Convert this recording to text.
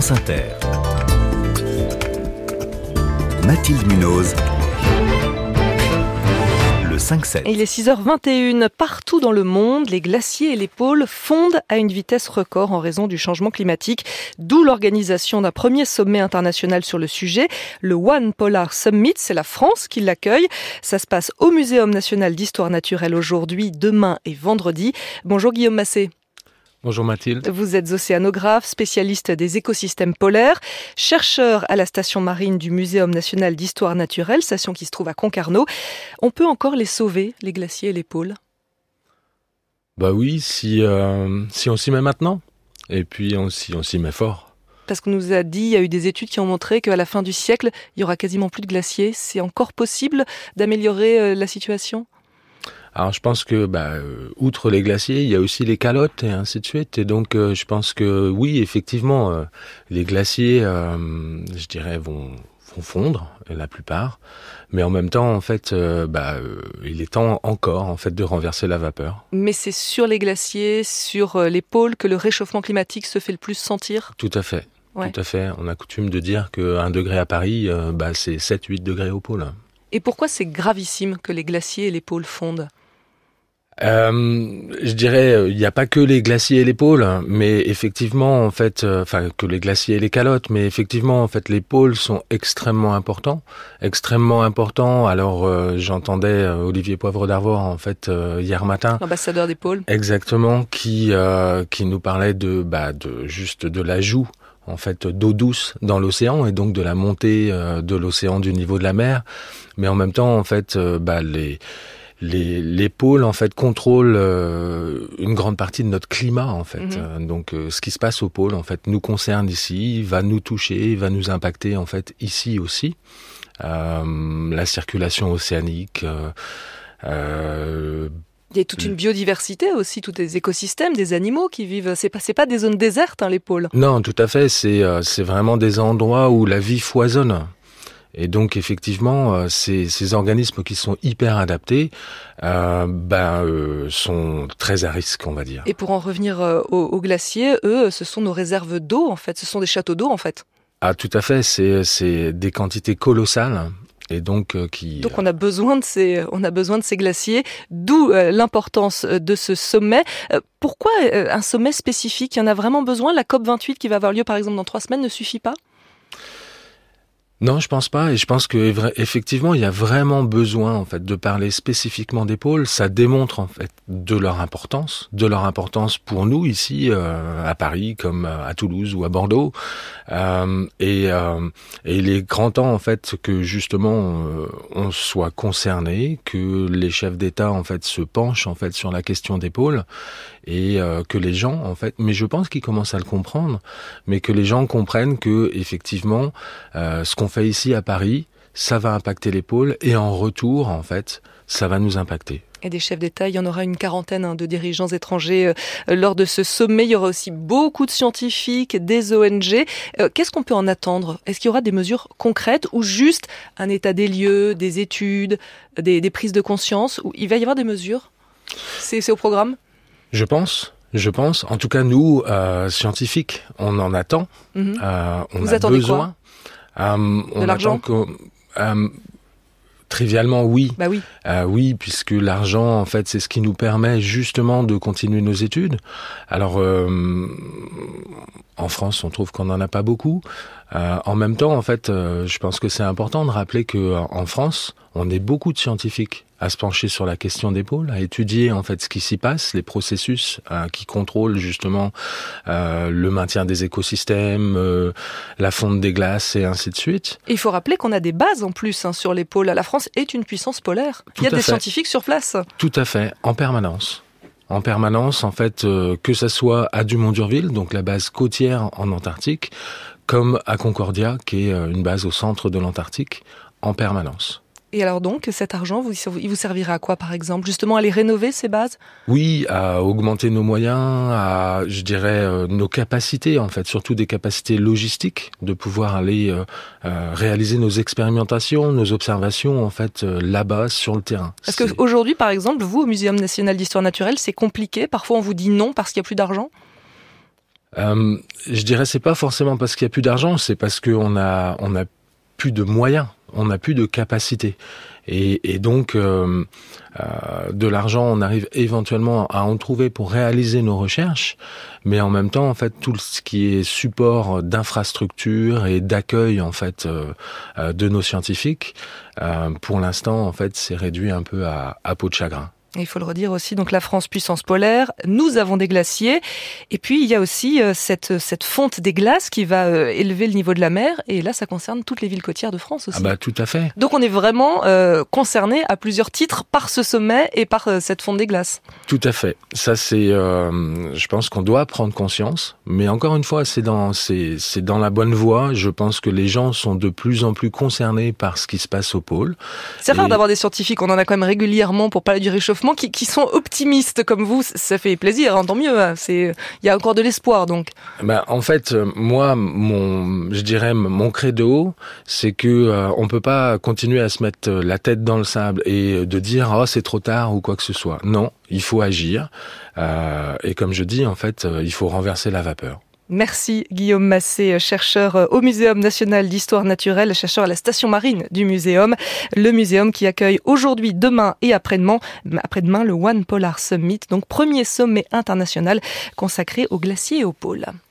France. Mathilde Munoz. Le 5-7. Il est 6h21. Partout dans le monde, les glaciers et les pôles fondent à une vitesse record en raison du changement climatique, d'où l'organisation d'un premier sommet international sur le sujet, le One Polar Summit. C'est la France qui l'accueille. Ça se passe au Muséum national d'histoire naturelle aujourd'hui, demain et vendredi. Bonjour Guillaume Massé. Bonjour Mathilde. Vous êtes océanographe, spécialiste des écosystèmes polaires, chercheur à la station marine du Muséum national d'histoire naturelle, station qui se trouve à Concarneau. On peut encore les sauver, les glaciers et les pôles? Bah oui, si, euh, si on s'y met maintenant. Et puis on, si on s'y met fort. Parce qu'on nous a dit, il y a eu des études qui ont montré qu'à la fin du siècle, il y aura quasiment plus de glaciers. C'est encore possible d'améliorer euh, la situation? Alors je pense que, bah, euh, outre les glaciers, il y a aussi les calottes et ainsi de suite. Et donc euh, je pense que oui, effectivement, euh, les glaciers, je dirais, vont, vont fondre la plupart. Mais en même temps, en fait, bah, il est temps encore en fait de renverser la vapeur. Mais c'est sur les glaciers, sur les pôles que le réchauffement climatique se fait le plus sentir? Tout à fait. Tout à fait. On a coutume de dire qu'un degré à Paris, bah, c'est 7-8 degrés au pôle. Et pourquoi c'est gravissime que les glaciers et les pôles fondent? Euh, je dirais, euh, il n'y a pas que les glaciers et les pôles, hein, mais effectivement, en fait, euh, enfin que les glaciers et les calottes, mais effectivement, en fait, les pôles sont extrêmement importants, extrêmement importants. Alors, j'entendais Olivier Poivre d'Arvor en fait hier matin, l'ambassadeur des pôles, exactement, qui qui nous parlait de bah de juste de l'ajout en fait d'eau douce dans l'océan et donc de la montée de l'océan du niveau de la mer, mais en même temps, en fait, bah les les, les pôles en fait contrôlent euh, une grande partie de notre climat en fait. Mhm. Euh, donc euh, ce qui se passe au pôle en fait nous concerne ici, va nous toucher, va nous impacter en fait ici aussi. la circulation océanique. Il y a toute une biodiversité aussi, tous des écosystèmes, des animaux qui vivent. C'est pas, pas des zones désertes, hein, les pôles. Non, tout à fait. C'est, c'est vraiment des endroits où la vie foisonne. Et donc effectivement, euh, ces, ces, organismes qui sont hyper adaptés euh, ben, euh, sont très à risque, on va dire. Et pour en revenir euh, aux, glaciers, eux, ce sont nos réserves d'eau, en fait. Ce sont des châteaux d'eau, en fait. Ah, tout à fait. C'est des quantités colossales. Et donc, qui... donc on a besoin de ces, on a besoin de ces glaciers, d'où l'importance de ce sommet. pourquoi un sommet spécifique? Il y en a vraiment besoin? La COP 28 qui va avoir lieu par exemple dans trois semaines ne suffit pas? Non, je pense pas. Et je pense que effectivement, il y a vraiment besoin en fait de parler spécifiquement des pôles. Ça démontre en fait de leur importance, de leur importance pour nous ici euh, à Paris, comme à Toulouse ou à Bordeaux. Euh, et, euh, il est grand temps en fait que justement euh, on soit concerné, que les chefs d'État en fait se penchent en fait sur la question des pôles et euh, que les gens en fait, mais je pense qu'ils commencent à le comprendre, mais que les gens comprennent que effectivement ce qu'on fait ici à Paris, ça va impacter les pôles et en retour, en fait, ça va nous impacter. Et des chefs d'État, il y en aura une quarantaine hein, de dirigeants étrangers euh, lors de ce sommet. Il y aura aussi beaucoup de scientifiques, des ONG. Euh, qu'est-ce qu'on peut en attendre? Est-ce qu'il y aura des mesures concrètes ou juste un état des lieux, des études, des, prises de conscience Il va y avoir des mesures? C'est au programme? Je pense. Je pense. En tout cas, nous, euh, scientifiques, on en attend. Mhm. on Vous a besoin. Euh, on attend que euh, Trivialement, oui. Bah oui. Euh, oui, puisque l'argent, en fait, c'est ce qui nous permet justement de continuer nos études. Alors, euh, en France, on trouve qu'on n'en a pas beaucoup. Euh, en même temps, en fait, euh, je pense que c'est important de rappeler que en France, on est beaucoup de scientifiques à se pencher sur la question des pôles, à étudier en fait ce qui s'y passe, les processus euh, qui contrôlent justement euh, le maintien des écosystèmes, euh, la fonte des glaces et ainsi de suite. il faut rappeler qu'on a des bases en plus hein, sur les pôles. La France est une puissance polaire. il y a des scientifiques sur place. Tout à fait, en permanence en permanence, en fait, que ça soit à Dumont-Durville, donc la base côtière en Antarctique, comme à Concordia, qui est une base au centre de l'Antarctique, en permanence. Et alors donc, cet argent, vous, il vous servira à quoi par exemple? Justement à les rénover, ces bases? Oui, à augmenter nos moyens, à, je dirais, euh, nos capacités, en fait, surtout des capacités logistiques, de pouvoir aller euh, euh, réaliser nos expérimentations, nos observations, en fait, là-bas, sur le terrain. Parce qu'aujourd'hui, par exemple, vous, au Muséum national d'histoire naturelle, c'est compliqué. Parfois, on vous dit non parce qu'il n'y a plus d'argent? Je dirais c'est pas forcément parce qu'il y a plus d'argent, c'est parce qu'on a on a plus de moyens, on n'a plus de capacité. Et, et donc, euh, euh, de l'argent, on arrive éventuellement à en trouver pour réaliser nos recherches, mais en même temps, en fait, tout ce qui est support d'infrastructure et d'accueil, en fait, euh, euh de nos scientifiques, euh, pour l'instant, en fait, c'est réduit un peu à, à peau de chagrin. Il faut le redire aussi, donc la France puissance polaire, nous avons des glaciers, et puis il y a aussi euh, cette, cette fonte des glaces qui va euh, élever le niveau de la mer, et là ça concerne toutes les villes côtières de France aussi. Ah bah tout à fait. Donc on est vraiment euh, concerné à plusieurs titres par ce sommet et par euh, cette fonte des glaces. Tout à fait. Ça c'est, euh, je pense qu'on doit prendre conscience, mais encore une fois c'est dans c'est c'est dans la bonne voie. Je pense que les gens sont de plus en plus concernés par ce qui se passe au pôle. C'est rare d'avoir des scientifiques, on en a quand même régulièrement pour parler du réchauffement, qui, sont optimistes comme vous, ça fait plaisir, hein, tant mieux, hein, c'est il y a encore de l'espoir donc. Ben, en fait, euh, moi, mon, je dirais, mon credo, c'est que euh, on peut pas continuer à se mettre euh, la tête dans le sable et de dire oh c'est trop tard ou quoi que ce soit. Non, il faut agir. Euh, et comme je dis, en fait, euh, il faut renverser la vapeur. Merci Guillaume Massé, chercheur euh, au Muséum national d'histoire naturelle, chercheur à la station marine du muséum, le muséum qui accueille aujourd'hui, demain et après-demain, après-demain le One Polar Summit, donc premier sommet international consacré aux glaciers et aux pôles.